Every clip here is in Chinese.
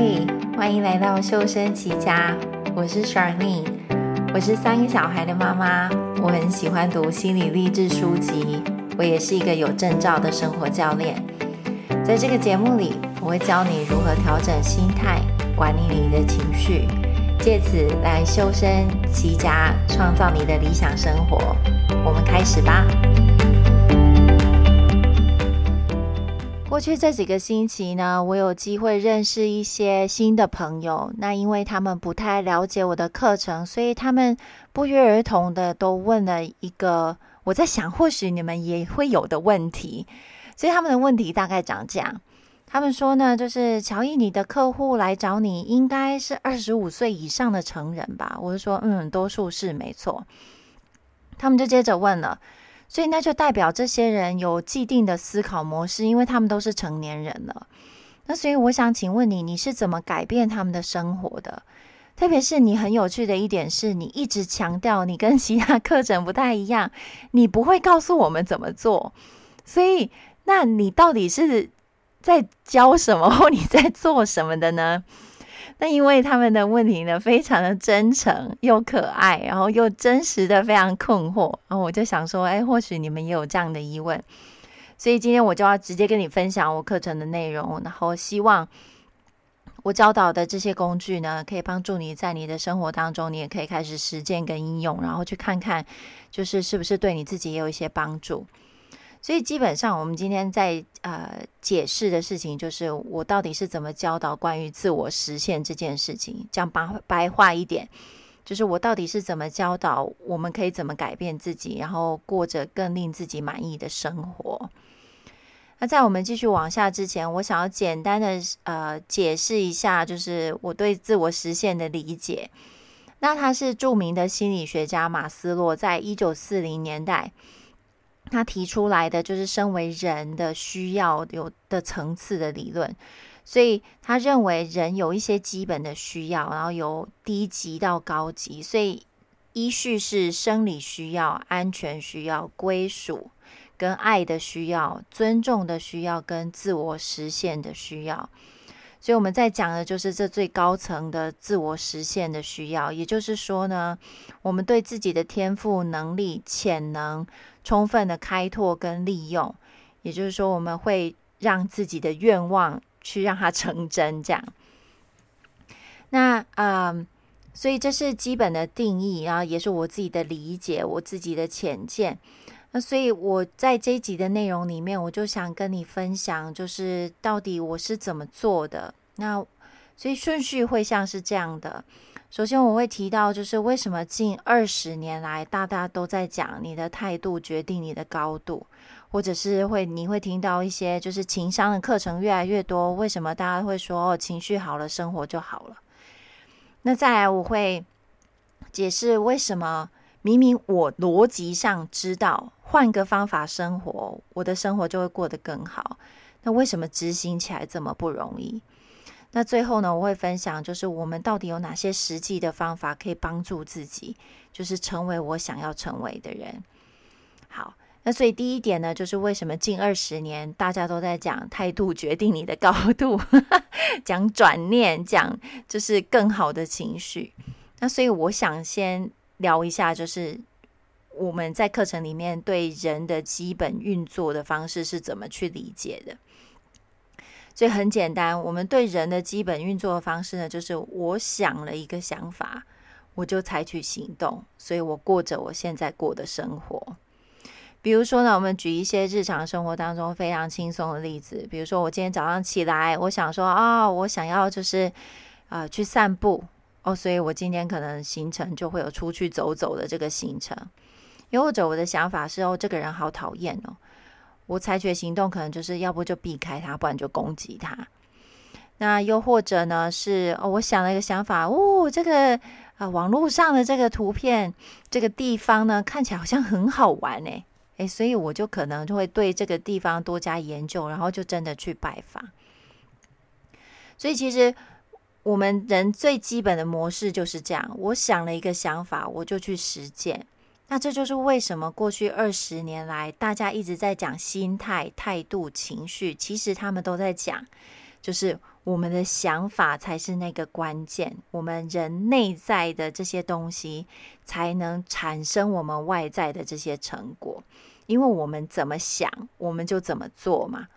嘿，欢迎来到修身齐家，我是 s h a r n e 我是三个小孩的妈妈，我很喜欢读心理励志书籍，我也是一个有证照的生活教练。在这个节目里，我会教你如何调整心态，管理你的情绪，借此来修身齐家，创造你的理想生活。我们开始吧。过去这几个星期呢，我有机会认识一些新的朋友。那因为他们不太了解我的课程，所以他们不约而同的都问了一个我在想或许你们也会有的问题。所以他们的问题大概长这样：他们说呢，就是乔伊，你的客户来找你应该是二十五岁以上的成人吧？我就说，嗯，多数是没错。他们就接着问了。所以那就代表这些人有既定的思考模式，因为他们都是成年人了。那所以我想请问你，你是怎么改变他们的生活的？特别是你很有趣的一点是，你一直强调你跟其他课程不太一样，你不会告诉我们怎么做。所以，那你到底是在教什么，或你在做什么的呢？那因为他们的问题呢，非常的真诚又可爱，然后又真实的非常困惑，然后我就想说，哎，或许你们也有这样的疑问，所以今天我就要直接跟你分享我课程的内容，然后希望我教导的这些工具呢，可以帮助你在你的生活当中，你也可以开始实践跟应用，然后去看看，就是是不是对你自己也有一些帮助。所以基本上，我们今天在呃解释的事情，就是我到底是怎么教导关于自我实现这件事情。讲白白话一点，就是我到底是怎么教导我们可以怎么改变自己，然后过着更令自己满意的生活。那在我们继续往下之前，我想要简单的呃解释一下，就是我对自我实现的理解。那他是著名的心理学家马斯洛，在一九四零年代。他提出来的就是身为人的需要有的层次的理论，所以他认为人有一些基本的需要，然后由低级到高级，所以依序是生理需要、安全需要、归属跟爱的需要、尊重的需要跟自我实现的需要。所以我们在讲的就是这最高层的自我实现的需要，也就是说呢，我们对自己的天赋、能力、潜能充分的开拓跟利用，也就是说，我们会让自己的愿望去让它成真，这样。那啊、嗯，所以这是基本的定义，然后也是我自己的理解，我自己的浅见。那所以我在这一集的内容里面，我就想跟你分享，就是到底我是怎么做的。那所以顺序会像是这样的。首先我会提到，就是为什么近二十年来大家都在讲你的态度决定你的高度，或者是会你会听到一些就是情商的课程越来越多。为什么大家会说哦，情绪好了，生活就好了？那再来我会解释为什么。明明我逻辑上知道换个方法生活，我的生活就会过得更好。那为什么执行起来这么不容易？那最后呢，我会分享，就是我们到底有哪些实际的方法可以帮助自己，就是成为我想要成为的人。好，那所以第一点呢，就是为什么近二十年大家都在讲态度决定你的高度，讲转念，讲就是更好的情绪。那所以我想先。聊一下，就是我们在课程里面对人的基本运作的方式是怎么去理解的。所以很简单，我们对人的基本运作的方式呢，就是我想了一个想法，我就采取行动，所以我过着我现在过的生活。比如说呢，我们举一些日常生活当中非常轻松的例子，比如说我今天早上起来，我想说啊，我想要就是啊、去散步。哦，所以我今天可能行程就会有出去走走的这个行程，又或者我的想法是哦，这个人好讨厌哦，我采取行动可能就是要不就避开他，不然就攻击他。那又或者呢是哦，我想了一个想法，哦，这个啊、网络上的这个图片，这个地方呢看起来好像很好玩诶，诶，所以我就可能就会对这个地方多加研究，然后就真的去拜访。所以其实。我们人最基本的模式就是这样，我想了一个想法，我就去实践。那这就是为什么过去二十年来，大家一直在讲心态、态度、情绪，其实他们都在讲就是我们的想法才是那个关键，我们人内在的这些东西才能产生我们外在的这些成果，因为我们怎么想，我们就怎么做嘛。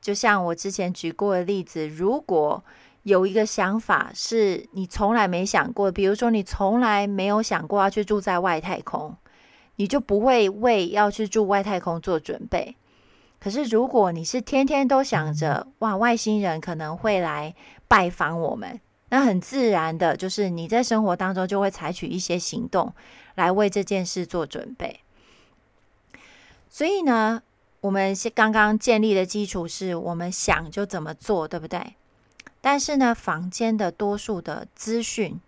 就像我之前举过的例子，如果有一个想法是你从来没想过，比如说你从来没有想过要去住在外太空，你就不会为要去住外太空做准备。可是如果你是天天都想着哇，外星人可能会来拜访我们，那很自然的就是你在生活当中就会采取一些行动来为这件事做准备。所以呢，我们刚刚建立的基础是我们想就怎么做，对不对？但是呢，房间的多数的资讯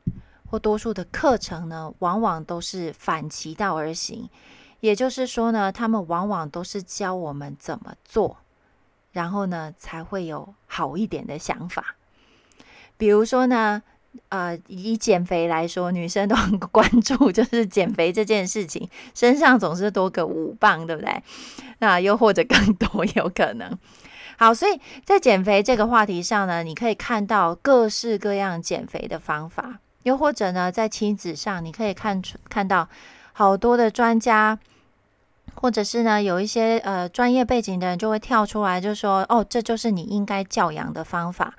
或多数的课程呢，往往都是反其道而行。也就是说呢，他们往往都是教我们怎么做，然后呢，才会有好一点的想法。比如说呢，呃，以减肥来说，女生都很关注 就是减肥这件事情，身上总是多个五磅，对不对？那又或者更多有可能。好，所以在减肥这个话题上呢，你可以看到各式各样减肥的方法，又或者呢，在亲子上，你可以看出看到好多的专家。或者是呢，有一些呃专业背景的人就会跳出来，就说：“哦，这就是你应该教养的方法。”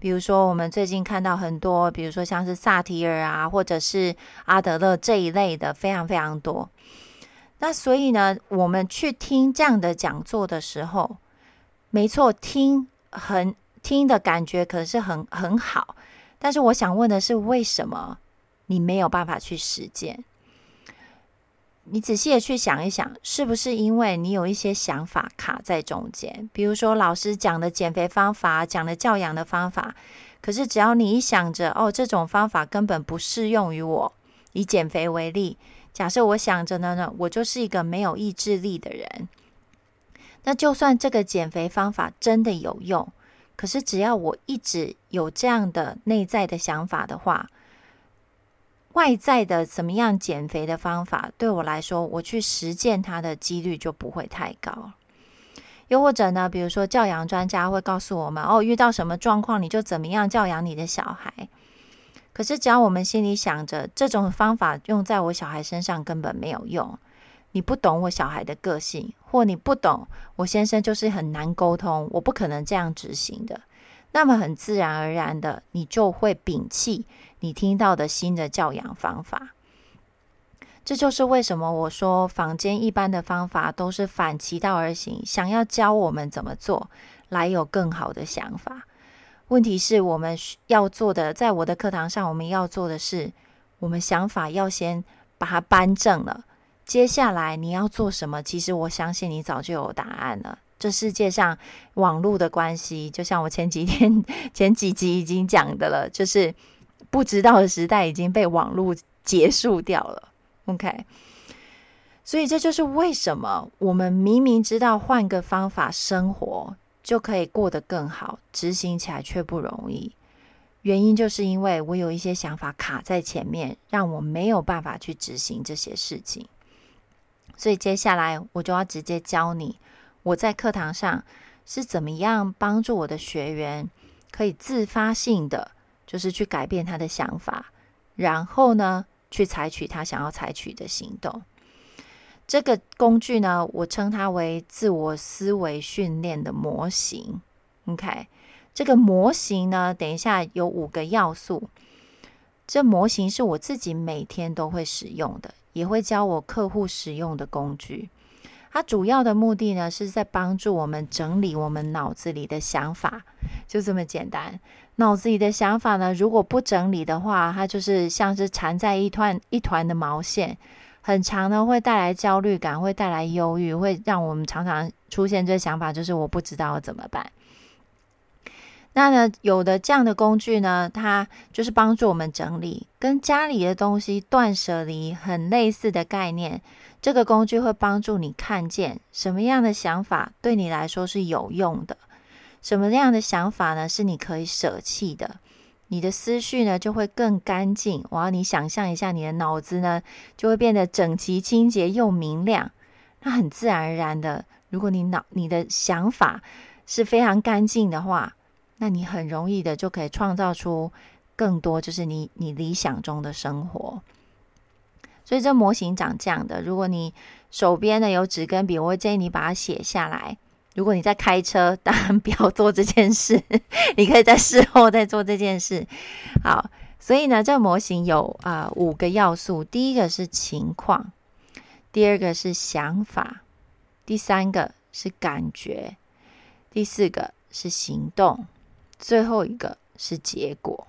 比如说，我们最近看到很多，比如说像是萨提尔啊，或者是阿德勒这一类的，非常非常多。那所以呢，我们去听这样的讲座的时候，没错，听很听的感觉可是很很好。但是我想问的是，为什么你没有办法去实践？你仔细的去想一想，是不是因为你有一些想法卡在中间？比如说老师讲的减肥方法，讲的教养的方法，可是只要你一想着，哦，这种方法根本不适用于我。以减肥为例，假设我想着呢，呢，我就是一个没有意志力的人，那就算这个减肥方法真的有用，可是只要我一直有这样的内在的想法的话。外在的怎么样减肥的方法，对我来说，我去实践它的几率就不会太高。又或者呢，比如说教养专家会告诉我们，哦，遇到什么状况你就怎么样教养你的小孩。可是只要我们心里想着这种方法用在我小孩身上根本没有用，你不懂我小孩的个性，或你不懂我先生就是很难沟通，我不可能这样执行的。那么很自然而然的，你就会摒弃你听到的新的教养方法。这就是为什么我说坊间一般的方法都是反其道而行，想要教我们怎么做来有更好的想法。问题是我们要做的，在我的课堂上，我们要做的是，我们想法要先把它扳正了。接下来你要做什么？其实我相信你早就有答案了。这世界上网络的关系，就像我前几天 前几集已经讲的了，就是不知道的时代已经被网络结束掉了。OK，所以这就是为什么我们明明知道换个方法生活就可以过得更好，执行起来却不容易。原因就是因为我有一些想法卡在前面，让我没有办法去执行这些事情。所以接下来我就要直接教你。我在课堂上是怎么样帮助我的学员可以自发性的，就是去改变他的想法，然后呢，去采取他想要采取的行动。这个工具呢，我称它为自我思维训练的模型。OK，这个模型呢，等一下有五个要素。这模型是我自己每天都会使用的，也会教我客户使用的工具。它主要的目的呢，是在帮助我们整理我们脑子里的想法，就这么简单。脑子里的想法呢，如果不整理的话，它就是像是缠在一团一团的毛线，很长呢，会带来焦虑感，会带来忧郁，会让我们常常出现这想法，就是我不知道怎么办。那呢，有的这样的工具呢，它就是帮助我们整理，跟家里的东西断舍离很类似的概念。这个工具会帮助你看见什么样的想法对你来说是有用的，什么样的想法呢，是你可以舍弃的。你的思绪呢就会更干净。我要你想象一下，你的脑子呢就会变得整齐、清洁又明亮。那很自然而然的，如果你脑你的想法是非常干净的话，那你很容易的就可以创造出更多，就是你你理想中的生活。所以这模型长这样的。如果你手边呢有纸跟笔，我会建议你把它写下来。如果你在开车，当然不要做这件事，你可以在事后再做这件事。好，所以呢，这模型有啊、五个要素。第一个是情况，第二个是想法，第三个是感觉，第四个是行动，最后一个是结果。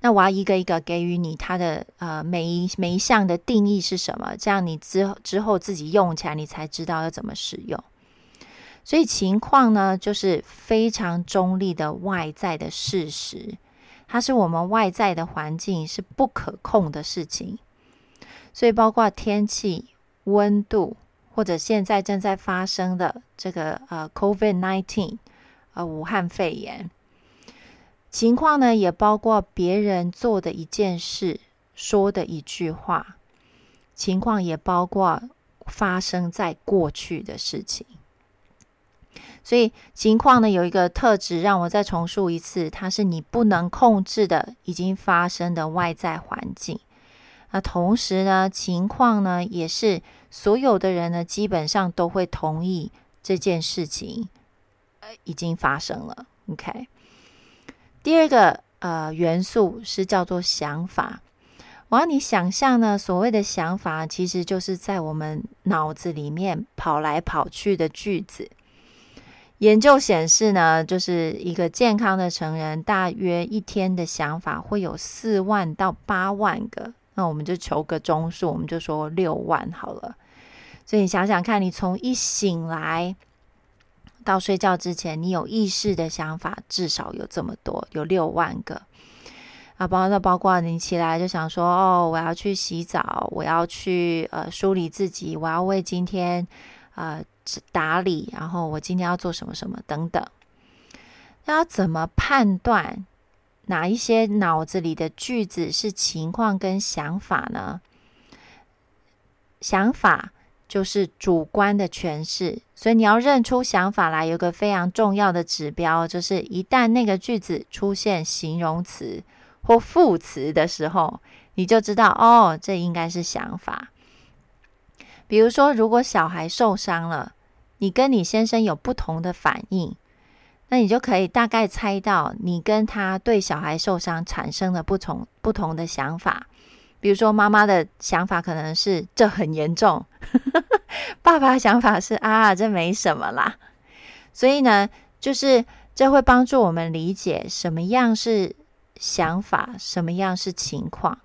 那我要一个一个给予你它的呃每一每一项的定义是什么，这样你之之后自己用起来，你才知道要怎么使用。所以情况呢，就是非常中立的外在的事实，它是我们外在的环境是不可控的事情，所以包括天气、温度，或者现在正在发生的这个呃 COVID nineteen 呃武汉肺炎。情况呢，也包括别人做的一件事、说的一句话。情况也包括发生在过去的事情。所以情况呢，有一个特质，让我再重述一次，它是你不能控制的已经发生的外在环境。那同时呢，情况呢也是所有的人呢基本上都会同意这件事情，已经发生了。OK，第二个呃元素是叫做想法。我要你想象呢，所谓的想法其实就是在我们脑子里面跑来跑去的句子。研究显示呢，就是一个健康的成人，大约一天的想法会有四万到八万个。那我们就求个中数，我们就说六万好了。所以你想想看，你从一醒来到睡觉之前，你有意识的想法至少有这么多，有六万个啊。包括包括你起来就想说，哦，我要去洗澡，我要去呃梳理自己，我要为今天呃。打理，然后我今天要做什么什么等等，要怎么判断哪一些脑子里的句子是情况跟想法呢？想法就是主观的诠释，所以你要认出想法来，有个非常重要的指标，就是一旦那个句子出现形容词或副词的时候，你就知道哦，这应该是想法。比如说，如果小孩受伤了，你跟你先生有不同的反应，那你就可以大概猜到你跟他对小孩受伤产生了不同不同的想法。比如说，妈妈的想法可能是这很严重，爸爸的想法是啊，这没什么啦。所以呢，就是这会帮助我们理解什么样是想法，什么样是情况。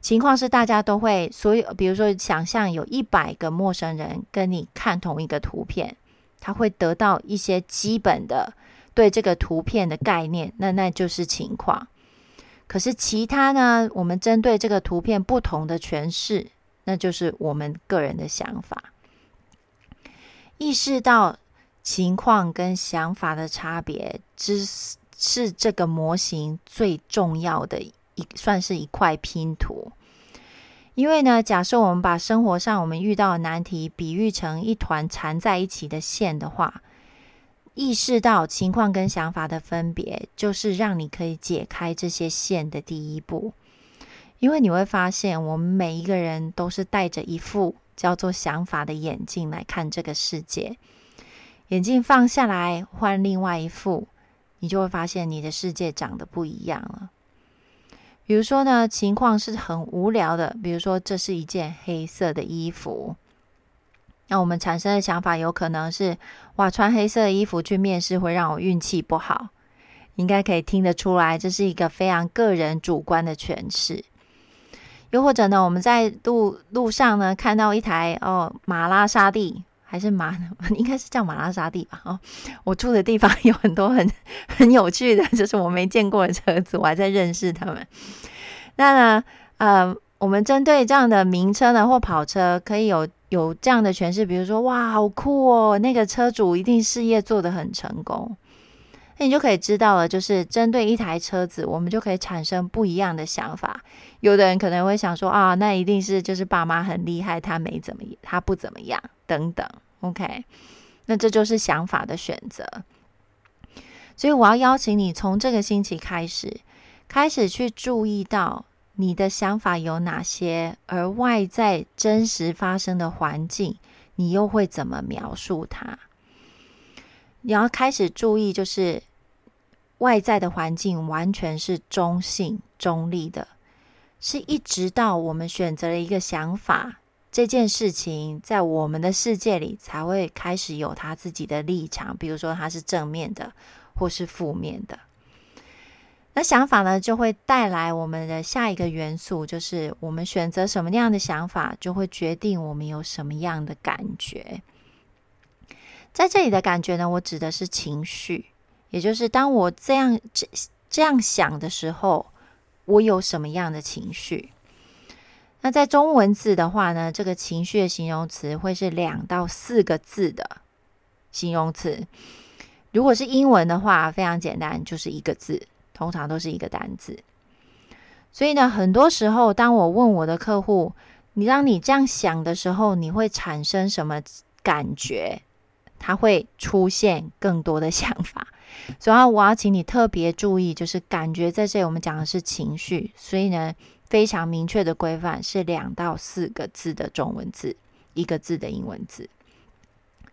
情况是大家都会，所有比如说，想象有一百个陌生人跟你看同一个图片，他会得到一些基本的对这个图片的概念，那那就是情况。可是其他呢，我们针对这个图片不同的诠释，那就是我们个人的想法。意识到情况跟想法的差别，只是这个模型最重要的一，算是一块拼图。因为呢，假设我们把生活上我们遇到的难题比喻成一团缠在一起的线的话，意识到情况跟想法的分别，就是让你可以解开这些线的第一步。因为你会发现，我们每一个人都是戴着一副叫做想法的眼镜来看这个世界。眼镜放下来，换另外一副，你就会发现你的世界长得不一样了。比如说呢，情况是很无聊的。比如说，这是一件黑色的衣服，那我们产生的想法有可能是：哇，穿黑色的衣服去面试会让我运气不好。应该可以听得出来，这是一个非常个人主观的诠释。又或者呢，我们在路路上呢看到一台哦玛拉沙蒂，还是马，应该是叫玛拉沙蒂吧？哦，我住的地方有很多很很有趣的，就是我没见过的车子，我还在认识他们。那呢，呃，我们针对这样的名车呢，或跑车，可以有有这样的诠释，比如说，哇，好酷哦，那个车主一定事业做得很成功。那你就可以知道了，就是针对一台车子，我们就可以产生不一样的想法。有的人可能会想说，啊，那一定是就是爸妈很厉害，他没怎么，他不怎么样。等等，OK，那这就是想法的选择。所以我要邀请你从这个星期开始，开始去注意到你的想法有哪些，而外在真实发生的环境，你又会怎么描述它？你要开始注意，就是外在的环境完全是中性、中立的，是一直到我们选择了一个想法，这件事情在我们的世界里才会开始有它自己的立场。比如说，它是正面的，或是负面的。那想法呢，就会带来我们的下一个元素，就是我们选择什么样的想法，就会决定我们有什么样的感觉。在这里的感觉呢，我指的是情绪，也就是当我这样这这样想的时候，我有什么样的情绪？那在中文字的话呢，这个情绪的形容词会是两到四个字的形容词。如果是英文的话，非常简单，就是一个字，通常都是一个单字。所以呢，很多时候，当我问我的客户，你当你这样想的时候，你会产生什么感觉？它会出现更多的想法，所以我要请你特别注意，就是感觉在这里我们讲的是情绪，所以呢，非常明确的规范是两到四个字的中文字，一个字的英文字。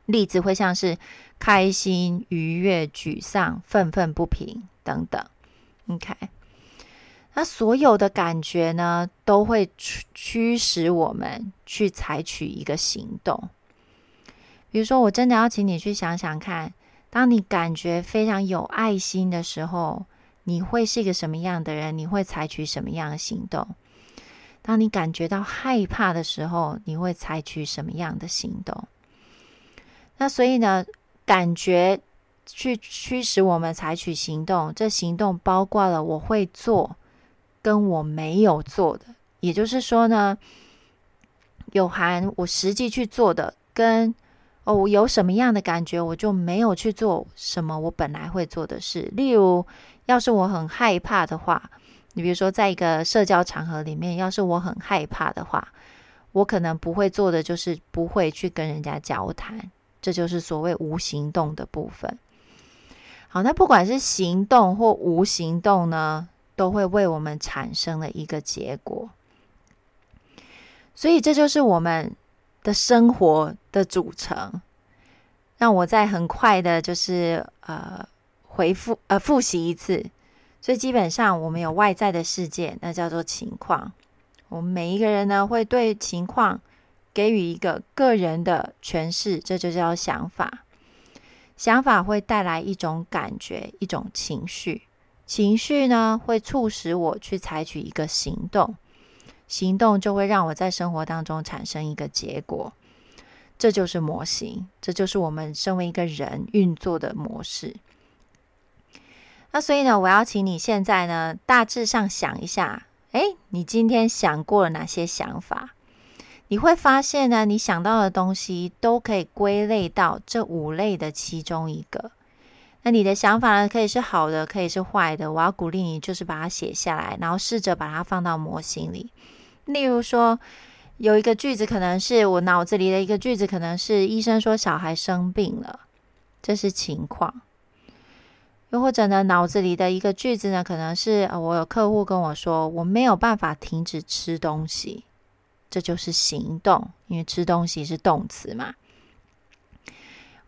例子会像是开心、愉悦、沮丧、愤愤不平等等。OK，那所有的感觉呢，都会驱使我们去采取一个行动。比如说，我真的要请你去想想看，当你感觉非常有爱心的时候，你会是一个什么样的人？你会采取什么样的行动？当你感觉到害怕的时候，你会采取什么样的行动？那所以呢，感觉去驱使我们采取行动，这行动包括了我会做跟我没有做的，也就是说呢，有含我实际去做的跟。哦，我有什么样的感觉，我就没有去做什么我本来会做的事。例如，要是我很害怕的话，你比如说，在一个社交场合里面，要是我很害怕的话，我可能不会做的就是不会去跟人家交谈，这就是所谓无行动的部分。好，那不管是行动或无行动呢，都会为我们产生了一个结果。所以，这就是我们。的生活的组成，让我再很快的，就是呃回复呃复习一次。所以基本上，我们有外在的世界，那叫做情况。我们每一个人呢，会对情况给予一个个人的诠释，这就叫想法。想法会带来一种感觉，一种情绪。情绪呢，会促使我去采取一个行动。行动就会让我在生活当中产生一个结果，这就是模型，这就是我们身为一个人运作的模式。那所以呢，我要请你现在呢，大致上想一下，诶，你今天想过了哪些想法？你会发现呢，你想到的东西都可以归类到这五类的其中一个。那你的想法呢，可以是好的，可以是坏的。我要鼓励你，就是把它写下来，然后试着把它放到模型里。例如说，有一个句子可能是我脑子里的一个句子，可能是医生说小孩生病了，这是情况。又或者呢，脑子里的一个句子呢，可能是我有客户跟我说，我没有办法停止吃东西，这就是行动，因为吃东西是动词嘛。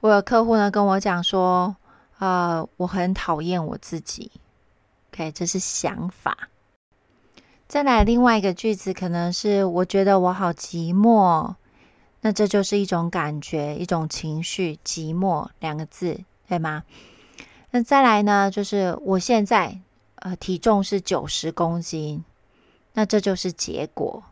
我有客户呢跟我讲说，呃，我很讨厌我自己，OK，这是想法。再来另外一个句子，可能是我觉得我好寂寞，那这就是一种感觉，一种情绪，寂寞两个字，对吗？那再来呢，就是我现在呃体重是九十公斤，那这就是结果，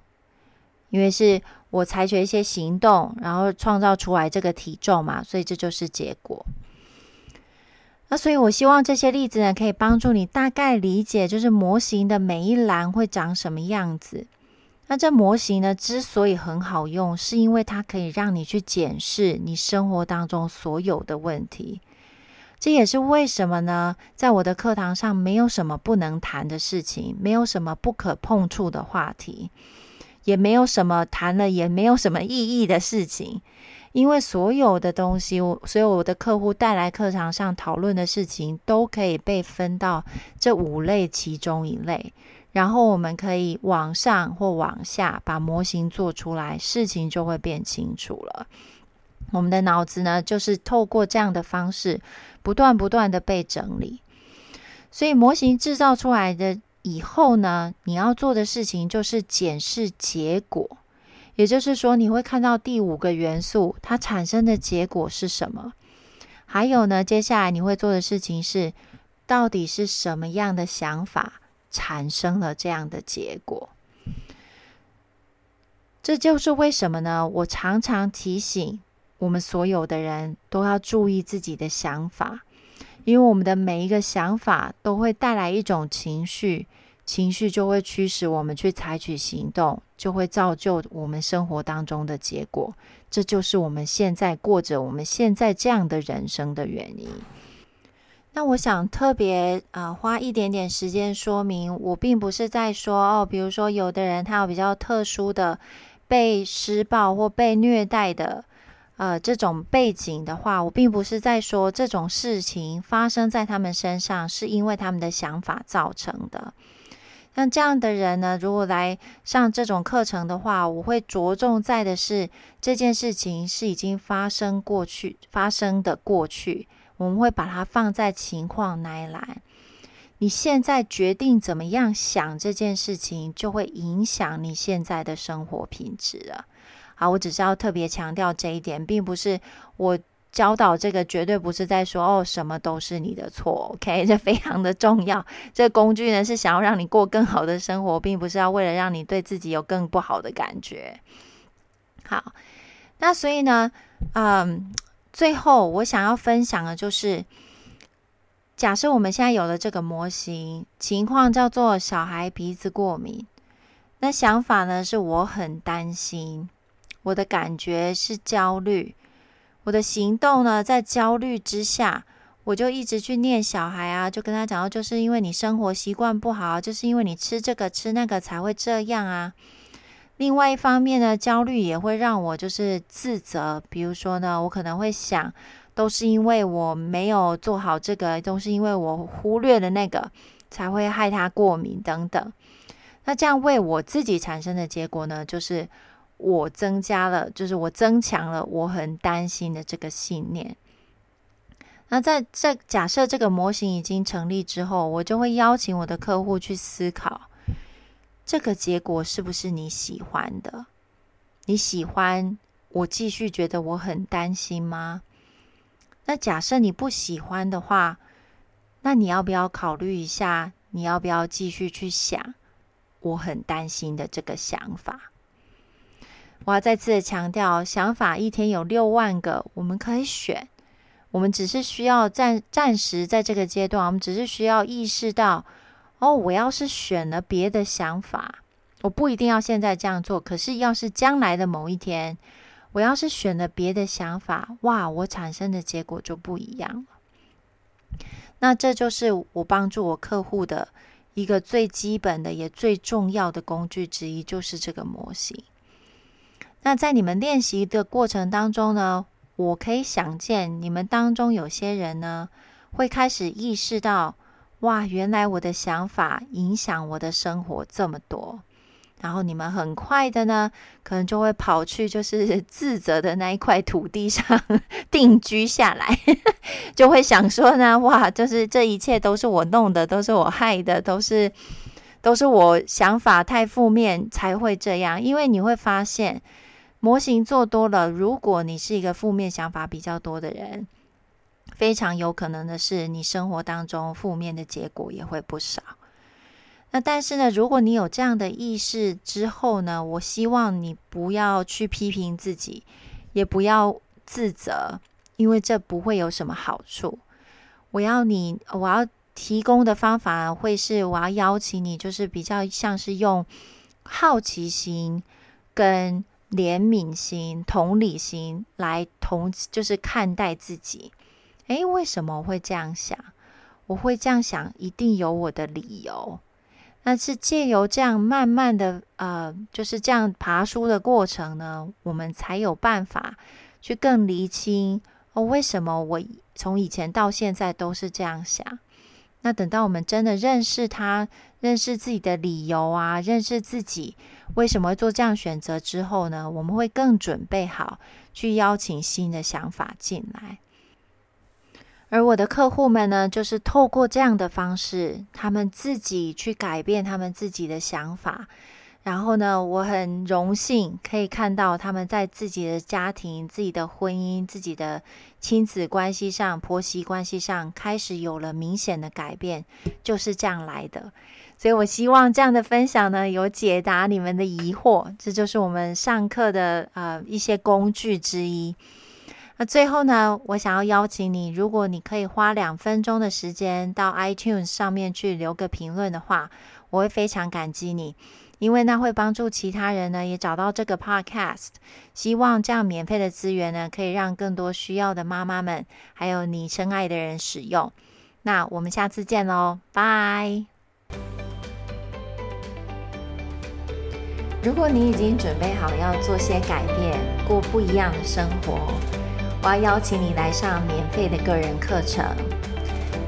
因为是我采取一些行动，然后创造出来这个体重嘛，所以这就是结果。那所以，我希望这些例子呢，可以帮助你大概理解，就是模型的每一栏会长什么样子。那这模型呢，之所以很好用，是因为它可以让你去检视你生活当中所有的问题。这也是为什么呢，在我的课堂上，没有什么不能谈的事情，没有什么不可碰触的话题，也没有什么谈了也没有什么意义的事情。因为所有的东西，我所有我的客户带来课堂上讨论的事情，都可以被分到这五类其中一类，然后我们可以往上或往下把模型做出来，事情就会变清楚了。我们的脑子呢，就是透过这样的方式，不断不断的被整理。所以模型制造出来的以后呢，你要做的事情就是检视结果。也就是说，你会看到第五个元素它产生的结果是什么？还有呢，接下来你会做的事情是，到底是什么样的想法产生了这样的结果？这就是为什么呢？我常常提醒我们所有的人都要注意自己的想法，因为我们的每一个想法都会带来一种情绪。情绪就会驱使我们去采取行动，就会造就我们生活当中的结果。这就是我们现在过着我们现在这样的人生的原因。那我想特别啊、花一点点时间说明，我并不是在说哦，比如说有的人他有比较特殊的被施暴或被虐待的呃这种背景的话，我并不是在说这种事情发生在他们身上是因为他们的想法造成的。像这样的人呢，如果来上这种课程的话，我会着重在的是这件事情是已经发生过去发生的过去，我们会把它放在情况那一栏。你现在决定怎么样想这件事情，就会影响你现在的生活品质了。好，我只是要特别强调这一点，并不是我。教导这个绝对不是在说哦，什么都是你的错，OK？这非常的重要。这工具呢，是想要让你过更好的生活，并不是要为了让你对自己有更不好的感觉。好，那所以呢，嗯，最后我想要分享的就是，假设我们现在有了这个模型，情况叫做小孩鼻子过敏，那想法呢，是我很担心，我的感觉是焦虑。我的行动呢，在焦虑之下，我就一直去念小孩啊，就跟他讲，就是因为你生活习惯不好，就是因为你吃这个吃那个才会这样啊。另外一方面呢，焦虑也会让我就是自责，比如说呢，我可能会想，都是因为我没有做好这个，都是因为我忽略了那个，才会害他过敏等等。那这样为我自己产生的结果呢，就是。我增加了，就是我增强了我很担心的这个信念。那在这假设这个模型已经成立之后，我就会邀请我的客户去思考，这个结果是不是你喜欢的？你喜欢我继续觉得我很担心吗？那假设你不喜欢的话，那你要不要考虑一下？你要不要继续去想我很担心的这个想法？我要再次的强调，想法一天有六万个，我们可以选。我们只是需要暂暂时在这个阶段，我们只是需要意识到，哦，我要是选了别的想法，我不一定要现在这样做。可是，要是将来的某一天，我要是选了别的想法，哇，我产生的结果就不一样了。那这就是我帮助我客户的一个最基本的也最重要的工具之一，就是这个模型。那在你们练习的过程当中呢，我可以想见你们当中有些人呢，会开始意识到，哇，原来我的想法影响我的生活这么多。然后你们很快的呢，可能就会跑去就是自责的那一块土地上定居下来，就会想说呢，哇，就是这一切都是我弄的，都是我害的，都是都是我想法太负面才会这样。因为你会发现。模型做多了，如果你是一个负面想法比较多的人，非常有可能的是，你生活当中负面的结果也会不少。那但是呢，如果你有这样的意识之后呢，我希望你不要去批评自己，也不要自责，因为这不会有什么好处。我要你，我要提供的方法会是，我要邀请你，就是比较像是用好奇心跟。怜悯心、同理心来同，就是看待自己。诶，为什么会这样想？我会这样想，一定有我的理由。那是借由这样慢慢的，呃，就是这样爬梳的过程呢，我们才有办法去更厘清哦，为什么我从以前到现在都是这样想。那等到我们真的认识他，认识自己的理由啊，认识自己为什么会做这样选择之后呢，我们会更准备好去邀请新的想法进来。而我的客户们呢，就是透过这样的方式，他们自己去改变他们自己的想法。然后呢，我很荣幸可以看到他们在自己的家庭、自己的婚姻、自己的亲子关系上、婆媳关系上开始有了明显的改变，就是这样来的。所以我希望这样的分享呢，有解答你们的疑惑。这就是我们上课的呃一些工具之一。那最后呢，我想要邀请你，如果你可以花两分钟的时间到 iTunes 上面去留个评论的话，我会非常感激你，因为那会帮助其他人呢也找到这个 Podcast。希望这样免费的资源呢，可以让更多需要的妈妈们，还有你深爱的人使用。那我们下次见喽，拜！如果你已经准备好要做些改变，过不一样的生活。我要邀请你来上免费的个人课程，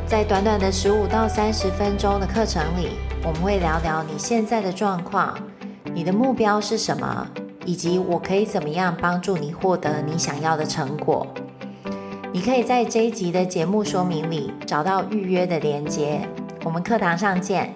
在短短的十五到三十分钟的课程里，我们会聊聊你现在的状况，你的目标是什么，以及我可以怎么样帮助你获得你想要的成果。你可以在这一集的节目说明里找到预约的连接，我们课堂上见。